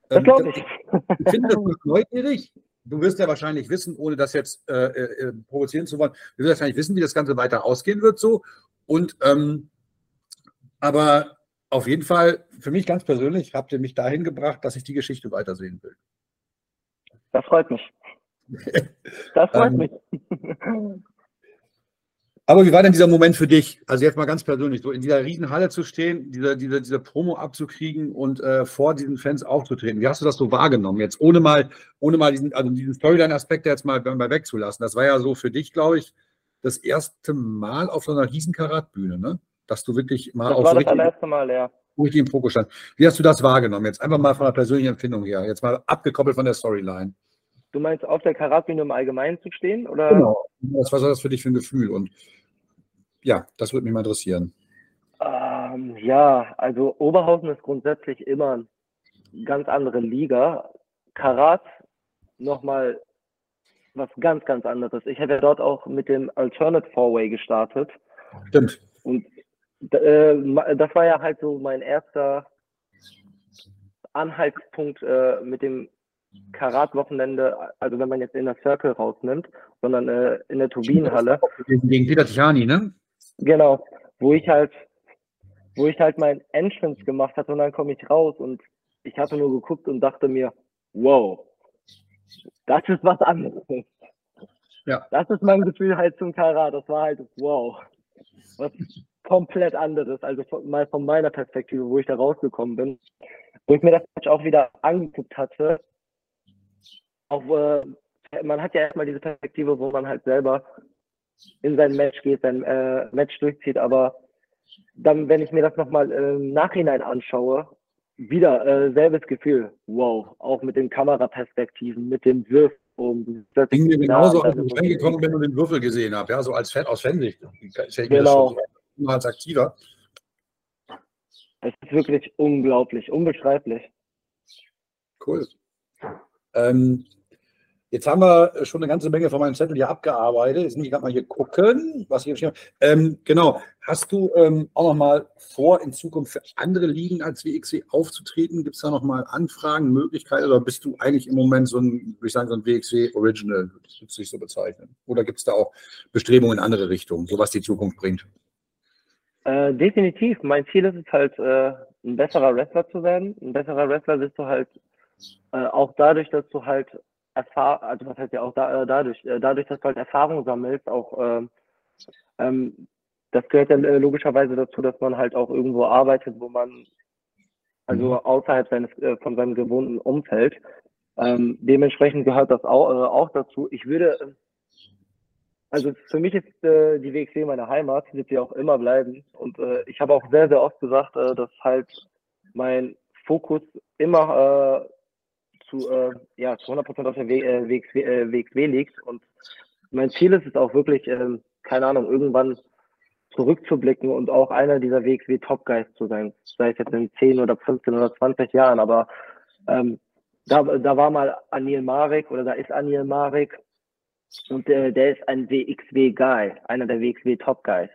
Das Ähm, glaube ich. ich finde das macht neugierig. Du wirst ja wahrscheinlich wissen, ohne das jetzt äh, äh, provozieren zu wollen, du wirst wahrscheinlich wissen, wie das Ganze weiter ausgehen wird so. Und ähm, aber auf jeden Fall, für mich ganz persönlich, habt ihr mich dahin gebracht, dass ich die Geschichte weitersehen will. Das freut mich. Das freut Ähm, mich. Aber wie war denn dieser Moment für dich? Also jetzt mal ganz persönlich, so in dieser riesen Halle zu stehen, diese, diese, diese Promo abzukriegen und äh, vor diesen Fans aufzutreten. Wie hast du das so wahrgenommen? Jetzt ohne mal, ohne mal diesen, also diesen Storyline-Aspekt jetzt mal, mal wegzulassen. Das war ja so für dich, glaube ich, das erste Mal auf so einer riesen Karatbühne, ne? Dass du wirklich mal Das auf war so das allererste Mal, ja. richtig im Fokus stand. Wie hast du das wahrgenommen? Jetzt einfach mal von der persönlichen Empfindung her. Jetzt mal abgekoppelt von der Storyline. Du meinst auf der Karatbühne im Allgemeinen zu stehen? Oder? Genau. Was war das für dich für ein Gefühl? Und ja, das würde mich mal interessieren. Ähm, Ähm, ja, also Oberhausen ist grundsätzlich immer eine ganz andere Liga. Karat nochmal was ganz, ganz anderes. Ich habe ja dort auch mit dem Alternate Four-Way gestartet. Stimmt. Und äh, das war ja halt so mein erster Anhaltspunkt äh, mit dem Karat-Wochenende, also wenn man jetzt in der Circle rausnimmt, sondern äh, in der Turbinenhalle. Gegen Peter Tichani, ne? Genau, wo ich halt, wo ich halt mein Entrance gemacht hatte und dann komme ich raus und ich hatte nur geguckt und dachte mir, wow, das ist was anderes. Ja. Das ist mein Gefühl halt zum Karat. Das war halt wow. Was komplett anderes. Also von, mal von meiner Perspektive, wo ich da rausgekommen bin. Wo ich mir das auch wieder angeguckt hatte. Auch, äh, man hat ja erstmal diese Perspektive, wo man halt selber in sein Match geht, sein äh, Match durchzieht, aber dann, wenn ich mir das nochmal im Nachhinein anschaue, wieder äh, selbes Gefühl. Wow, auch mit den Kameraperspektiven, mit dem Würfel. Das ging mir genauso, als ich reingekommen bin und den Würfel gesehen habe, ja, so als Fan aus Fansicht. Genau. So, als aktiver. Es ist wirklich unglaublich, unbeschreiblich. Cool. Ähm, Jetzt haben wir schon eine ganze Menge von meinem Zettel hier abgearbeitet. Jetzt muss ich gerade mal hier gucken, was ich geschrieben habe. Ähm, genau. Hast du ähm, auch noch mal vor, in Zukunft für andere Ligen als WXW aufzutreten? Gibt es da noch mal Anfragen, Möglichkeiten? Oder bist du eigentlich im Moment so ein, würde ich sagen, so ein WXW Original, würde ich so bezeichnen? Oder gibt es da auch Bestrebungen in andere Richtungen, so was die Zukunft bringt? Äh, definitiv. Mein Ziel ist es halt, äh, ein besserer Wrestler zu werden. Ein besserer Wrestler bist du halt äh, auch dadurch, dass du halt Erfahrung, also was heißt ja auch da, äh, dadurch, äh, dadurch, dass du halt Erfahrung sammelst, auch ähm, ähm, das gehört ja äh, logischerweise dazu, dass man halt auch irgendwo arbeitet, wo man also mhm. außerhalb seines von seinem gewohnten Umfeld. Ähm, dementsprechend gehört das auch, äh, auch dazu. Ich würde, also für mich ist äh, die WXW meine Heimat, wird sie auch immer bleiben. Und äh, ich habe auch sehr, sehr oft gesagt, äh, dass halt mein Fokus immer äh, zu, äh, ja, zu 100% auf der W, äh, WXW, äh, WXW liegt. Und mein Ziel ist es auch wirklich, äh, keine Ahnung, irgendwann zurückzublicken und auch einer dieser WXW Top Guys zu sein. Sei es jetzt in 10 oder 15 oder 20 Jahren, aber ähm, da, da war mal Anil Marek oder da ist Anil Marek und der, der ist ein WXW Guy, einer der WXW Top Guys.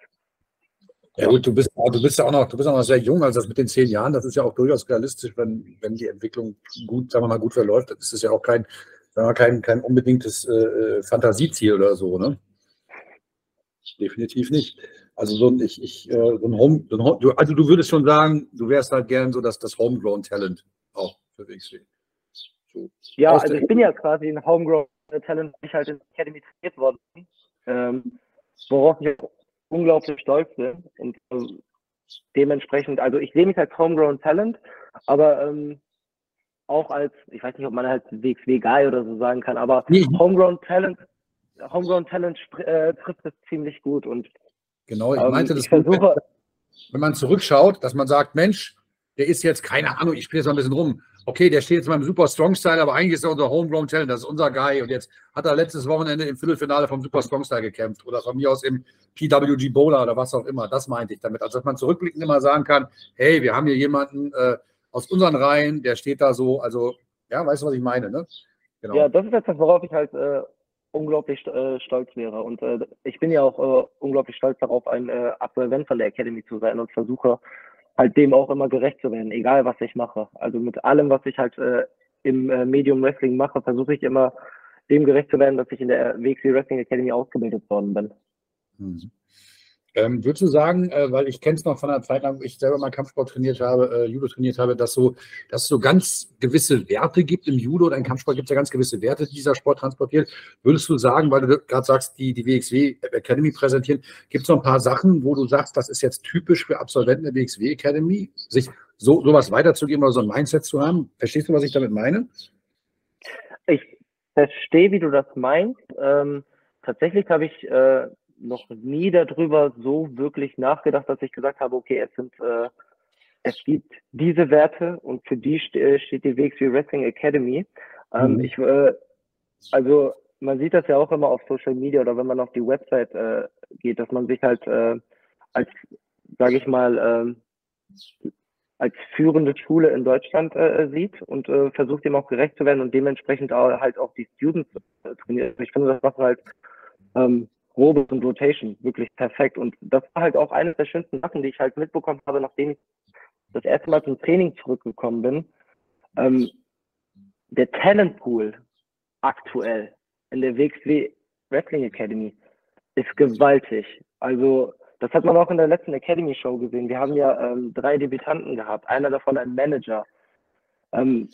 Ja gut, du bist, du bist ja auch noch, du bist auch noch sehr jung, also das mit den zehn Jahren, das ist ja auch durchaus realistisch, wenn, wenn die Entwicklung gut, sagen wir mal, gut verläuft. Das ist ja auch kein, sagen wir, kein, kein unbedingtes äh, äh, Fantasieziel oder so, ne? Definitiv nicht. Also so ein, ich, ich, äh, so ein Home, so ein, du, also du würdest schon sagen, du wärst halt gern so dass das Homegrown Talent auch für WXW. So. Ja, also ich bin ja quasi ein Homegrown Talent, ich halt in der Academy trainiert worden. Ähm, worauf ich unglaublich stolz bin. Und äh, dementsprechend, also ich sehe mich als Homegrown Talent, aber ähm, auch als, ich weiß nicht, ob man halt WXW Guy oder so sagen kann, aber mhm. Homegrown Talent, Homegrown Talent äh, trifft es ziemlich gut. Und genau, ich ähm, meinte das, ich versuche, wenn man zurückschaut, dass man sagt, Mensch, der ist jetzt, keine Ahnung, ich spiele jetzt mal ein bisschen rum. Okay, der steht jetzt mal im Super Strong Style, aber eigentlich ist er unser Homegrown Talent, das ist unser Guy. Und jetzt hat er letztes Wochenende im Viertelfinale vom Super Strong Style gekämpft oder von mir aus im PWG Bowler oder was auch immer. Das meinte ich damit. Also, dass man zurückblickend immer sagen kann: hey, wir haben hier jemanden äh, aus unseren Reihen, der steht da so. Also, ja, weißt du, was ich meine, ne? Genau. Ja, das ist etwas, worauf ich halt äh, unglaublich äh, stolz wäre. Und äh, ich bin ja auch äh, unglaublich stolz darauf, ein äh, Absolvent von der Academy zu sein und versuche halt dem auch immer gerecht zu werden, egal was ich mache. Also mit allem, was ich halt äh, im äh, Medium Wrestling mache, versuche ich immer dem gerecht zu werden, dass ich in der WXW Wrestling Academy ausgebildet worden bin. Mhm. Ähm, würdest du sagen, äh, weil ich kenne es noch von einer Zeit lang, wo ich selber mal Kampfsport trainiert habe, äh, Judo trainiert habe, dass, so, dass es so ganz gewisse Werte gibt im Judo oder im Kampfsport gibt es ja ganz gewisse Werte, die dieser Sport transportiert. Würdest du sagen, weil du gerade sagst, die, die WXW Academy präsentieren, gibt es noch ein paar Sachen, wo du sagst, das ist jetzt typisch für Absolventen der WXW Academy, sich so sowas weiterzugeben oder so ein Mindset zu haben? Verstehst du, was ich damit meine? Ich verstehe, wie du das meinst. Ähm, tatsächlich habe ich äh, noch nie darüber so wirklich nachgedacht, dass ich gesagt habe, okay, es sind, äh, es gibt diese Werte und für die äh, steht die WXW Wrestling Academy. Ähm, mhm. Ich, äh, also man sieht das ja auch immer auf Social Media oder wenn man auf die Website äh, geht, dass man sich halt äh, als, sage ich mal, äh, als führende Schule in Deutschland äh, sieht und äh, versucht dem auch gerecht zu werden und dementsprechend auch, halt auch die Students äh, trainiert. Ich finde, das machen halt ähm, Robot und Rotation wirklich perfekt. Und das war halt auch eines der schönsten Sachen, die ich halt mitbekommen habe, nachdem ich das erste Mal zum Training zurückgekommen bin. Ähm, der Talentpool aktuell in der WXW Wrestling Academy ist gewaltig. Also das hat man auch in der letzten Academy Show gesehen. Wir haben ja ähm, drei Debütanten gehabt, einer davon ein Manager. Ähm,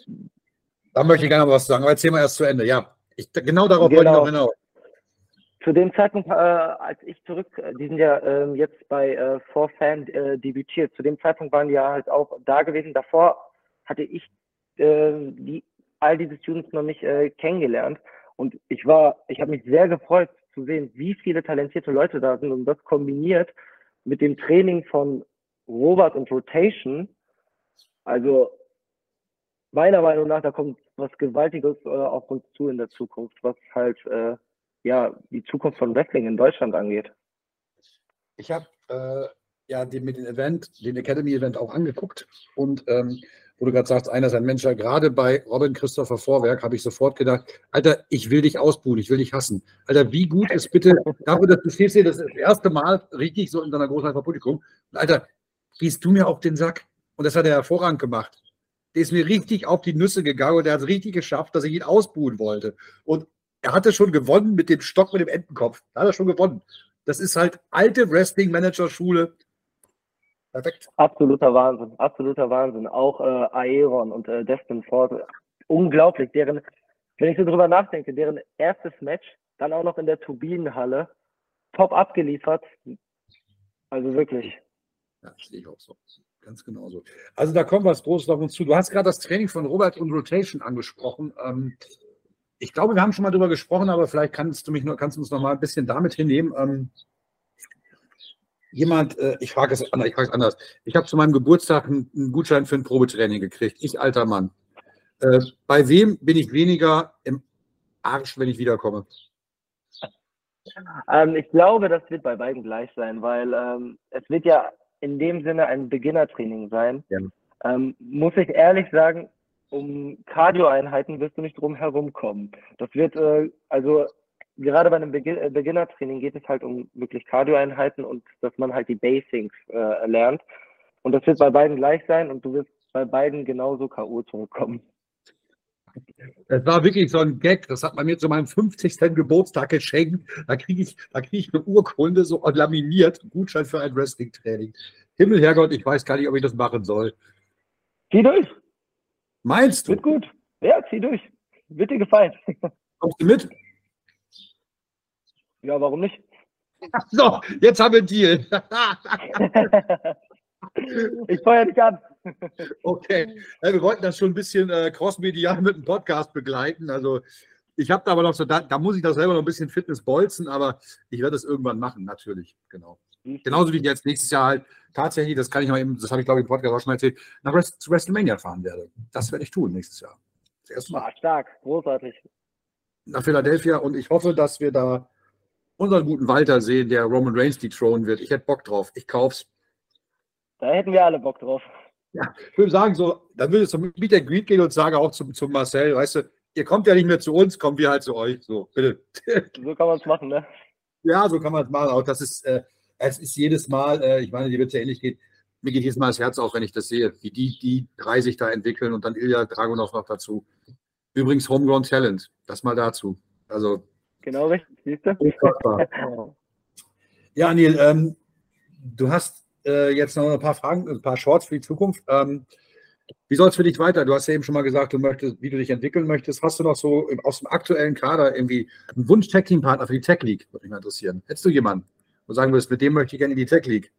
da möchte ich gerne was sagen, aber erzähl mal erst zu Ende. Ja, ich, genau darauf genau. wollte ich noch hinaus. Zu dem Zeitpunkt, äh, als ich zurück, äh, die sind ja äh, jetzt bei äh, Fan äh, debütiert. Zu dem Zeitpunkt waren die ja halt auch da gewesen. Davor hatte ich äh, die, all diese Students noch nicht äh, kennengelernt. Und ich war, ich habe mich sehr gefreut zu sehen, wie viele talentierte Leute da sind und das kombiniert mit dem Training von Robert und Rotation. Also meiner Meinung nach, da kommt was Gewaltiges äh, auf uns zu in der Zukunft, was halt äh, ja die Zukunft von Wrestling in Deutschland angeht. Ich habe äh, ja den, mit dem Event, den Academy Event auch angeguckt und ähm, wo du gerade sagst, einer ist ein Mensch, gerade bei Robin Christopher Vorwerk habe ich sofort gedacht, Alter, ich will dich ausbuhen, ich will dich hassen. Alter, wie gut ist bitte, dafür, dass du stehst hier das, erste Mal richtig so in deiner Großheit Publikum. Alter, gehst du mir auf den Sack? Und das hat er hervorragend gemacht. Der ist mir richtig auf die Nüsse gegangen und der hat es richtig geschafft, dass ich ihn ausbuhen wollte. Und er hatte schon gewonnen mit dem Stock mit dem Entenkopf. Da hat er schon gewonnen. Das ist halt alte Wrestling-Manager-Schule. Perfekt. Absoluter Wahnsinn, absoluter Wahnsinn. Auch äh, Aeron und äh, Destin Ford, unglaublich. Deren, wenn ich so drüber nachdenke, deren erstes Match, dann auch noch in der Turbinenhalle, top abgeliefert. Also wirklich. Ja, stehe ich auch so. Ganz genau so. Also da kommt was Großes auf uns zu. Du hast gerade das Training von Robert und Rotation angesprochen. Ähm, ich glaube, wir haben schon mal darüber gesprochen, aber vielleicht kannst du mich nur, kannst du uns noch mal ein bisschen damit hinnehmen. Ähm, jemand, äh, ich frage es anders, ich frage es anders. Ich habe zu meinem Geburtstag einen, einen, Gutschein für ein Probetraining gekriegt. Ich, alter Mann. Äh, bei wem bin ich weniger im Arsch, wenn ich wiederkomme? Ähm, ich glaube, das wird bei beiden gleich sein, weil ähm, es wird ja in dem Sinne ein Beginner-Training sein. Ja. Ähm, muss ich ehrlich sagen, um Cardio-Einheiten wirst du nicht drum herum kommen. Das wird, äh, also gerade bei einem äh, Beginner-Training geht es halt um wirklich Cardio-Einheiten und dass man halt die Basics äh, lernt. Und das wird bei beiden gleich sein und du wirst bei beiden genauso K.O. zurückkommen. Das war wirklich so ein Gag. Das hat man mir zu meinem 50. Geburtstag geschenkt. Da kriege ich, krieg ich eine Urkunde so laminiert. Gutschein für ein Wrestling-Training. Himmel, Herrgott, ich weiß gar nicht, ob ich das machen soll. Zieh durch. Meinst du? Wird gut. Ja, zieh durch. Wird dir gefallen. Kommst du mit? Ja, warum nicht? So, jetzt haben wir einen Deal. ich feuer dich an. Okay, ja, wir wollten das schon ein bisschen äh, crossmedial mit dem Podcast begleiten. Also ich habe da aber noch so, da, da, muss ich das selber noch ein bisschen Fitness bolzen, aber ich werde es irgendwann machen, natürlich. Genau. Genauso wie ich jetzt nächstes Jahr halt tatsächlich, das kann ich mal eben, das habe ich glaube ich im Podcast auch schon erzählt, nach Rest, zu WrestleMania fahren werde. Das werde ich tun nächstes Jahr. Das erste Mal. Ah, stark, großartig. Nach Philadelphia und ich hoffe, dass wir da unseren guten Walter sehen, der Roman Reigns die Throne wird. Ich hätte Bock drauf. Ich kauf's. Da hätten wir alle Bock drauf. Ja, ich würde sagen, so, dann würde ich zum Meet and Greet gehen und sage auch zum, zum Marcel, weißt du, ihr kommt ja nicht mehr zu uns, kommen wir halt zu euch. So, bitte. So kann man es machen, ne? Ja, so kann man es machen. Auch das ist, äh, es ist jedes Mal, äh, ich meine, die wird es ja ähnlich gehen. Mir geht jedes Mal das Herz auf, wenn ich das sehe, wie die, die drei sich da entwickeln und dann Ilya Dragunov noch dazu. Übrigens Homegrown Talent, das mal dazu. Also Genau richtig, siehst du? ja, Neil, ähm, du hast äh, jetzt noch ein paar Fragen, ein paar Shorts für die Zukunft. Ähm, wie soll es für dich weiter? Du hast ja eben schon mal gesagt, du möchtest, wie du dich entwickeln möchtest. Hast du noch so aus dem aktuellen Kader irgendwie einen Wunsch Tech Team Partner für die Tech League? Würde mich mal interessieren. Hättest du jemanden, du sagen würdest, mit dem möchte ich gerne in die Tech League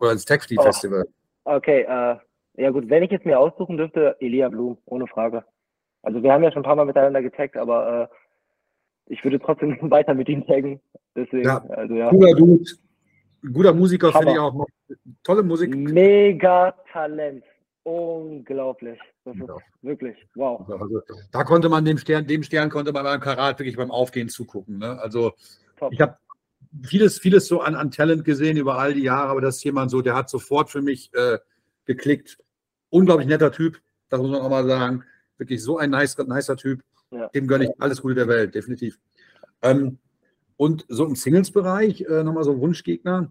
oder ins Tech League oh. Festival? Okay, äh, ja gut, wenn ich jetzt mir aussuchen dürfte, Elia Blum, ohne Frage. Also wir haben ja schon ein paar Mal miteinander getaggt, aber äh, ich würde trotzdem weiter mit ihm taggen. Deswegen, ja. Also, ja. Cooler Dude, guter Musiker finde ich auch. Tolle Musik. Mega Talent. Unglaublich. Das ist ja. wirklich, wow. Also, da konnte man dem Stern, dem Stern konnte man beim Karat wirklich beim Aufgehen zugucken. Ne? Also Top. ich habe vieles, vieles so an, an Talent gesehen über all die Jahre, aber das ist jemand so, der hat sofort für mich äh, geklickt. Unglaublich netter Typ, das muss man auch mal sagen. Wirklich so ein nice, nicer Typ. Ja. Dem gönne ich alles Gute der Welt, definitiv. Ähm, und so im Singles-Bereich, äh, nochmal so Wunschgegner.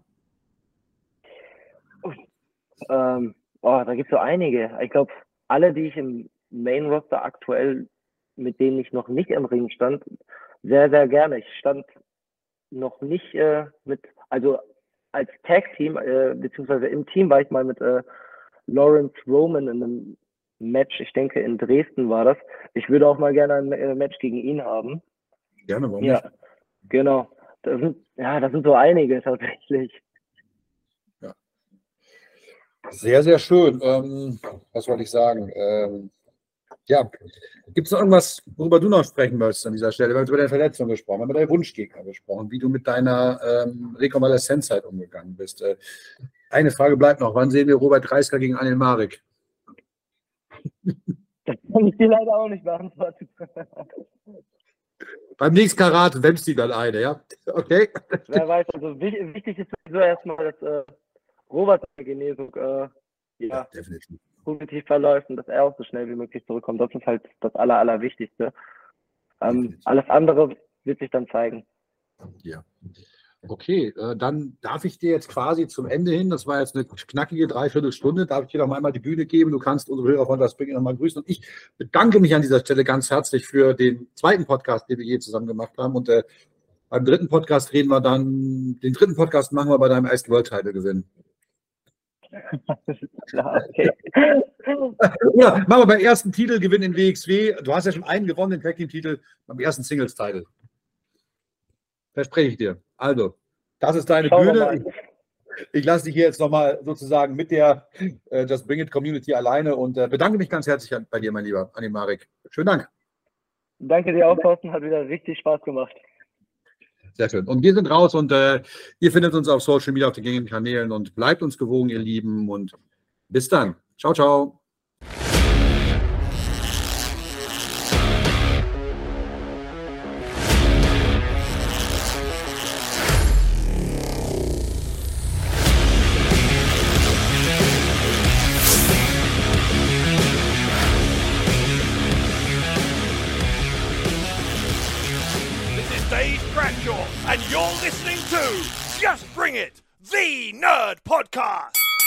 Ähm, oh, da gibt es so einige. Ich glaube, alle, die ich im Main-Roster aktuell, mit denen ich noch nicht im Ring stand, sehr, sehr gerne. Ich stand noch nicht äh, mit, also als Tag-Team, äh, beziehungsweise im Team war ich mal mit äh, Lawrence Roman in einem Match, ich denke in Dresden war das. Ich würde auch mal gerne ein äh, Match gegen ihn haben. Gerne, warum Ja, nicht? genau. Das sind, ja, das sind so einige tatsächlich. Sehr, sehr schön. Ähm, was wollte ich sagen? Ähm, ja, gibt es noch irgendwas, worüber du noch sprechen möchtest an dieser Stelle? Wir haben jetzt über deine Verletzung gesprochen, wir haben über deine Wunschgegner gesprochen, wie du mit deiner ähm, Rekonvaleszenzzeit umgegangen bist. Äh, eine Frage bleibt noch. Wann sehen wir Robert Reisker gegen Anil Marek? Das kann ich dir leider auch nicht beantworten. Beim nächsten Karat wämst du dann eine, ja? Okay. Wer weiß, also wich- wichtig ist sowieso erstmal, dass äh, Robert seine Genesung äh, ja, definitiv. Positiv verläuft und dass er auch so schnell wie möglich zurückkommt. Das ist halt das Aller, Allerwichtigste. Ähm, alles andere wird sich dann zeigen. Ja. Okay, äh, dann darf ich dir jetzt quasi zum Ende hin, das war jetzt eine knackige Dreiviertelstunde, darf ich dir noch mal einmal die Bühne geben. Du kannst unsere Hörer von das noch mal grüßen. Und ich bedanke mich an dieser Stelle ganz herzlich für den zweiten Podcast, den wir je zusammen gemacht haben. Und äh, beim dritten Podcast reden wir dann, den dritten Podcast machen wir bei deinem ersten World Title Gewinn. Klar, okay. Oder machen wir beim ersten Titelgewinn in WXW. Du hast ja schon einen gewonnen, den Tag Titel, beim ersten Singles Title. Verspreche ich dir. Also, das ist deine Schauen wir Bühne. Ich lasse dich hier jetzt nochmal sozusagen mit der äh, Just Bring It Community alleine und äh, bedanke mich ganz herzlich bei dir, mein Lieber, Anni Marek. Schönen Dank. Danke dir auch, Thorsten. Hat wieder richtig Spaß gemacht. Sehr schön. Und wir sind raus und äh, ihr findet uns auf Social Media, auf den gängigen Kanälen und bleibt uns gewogen, ihr Lieben. Und bis dann. Ciao, ciao. Nerd Podcast.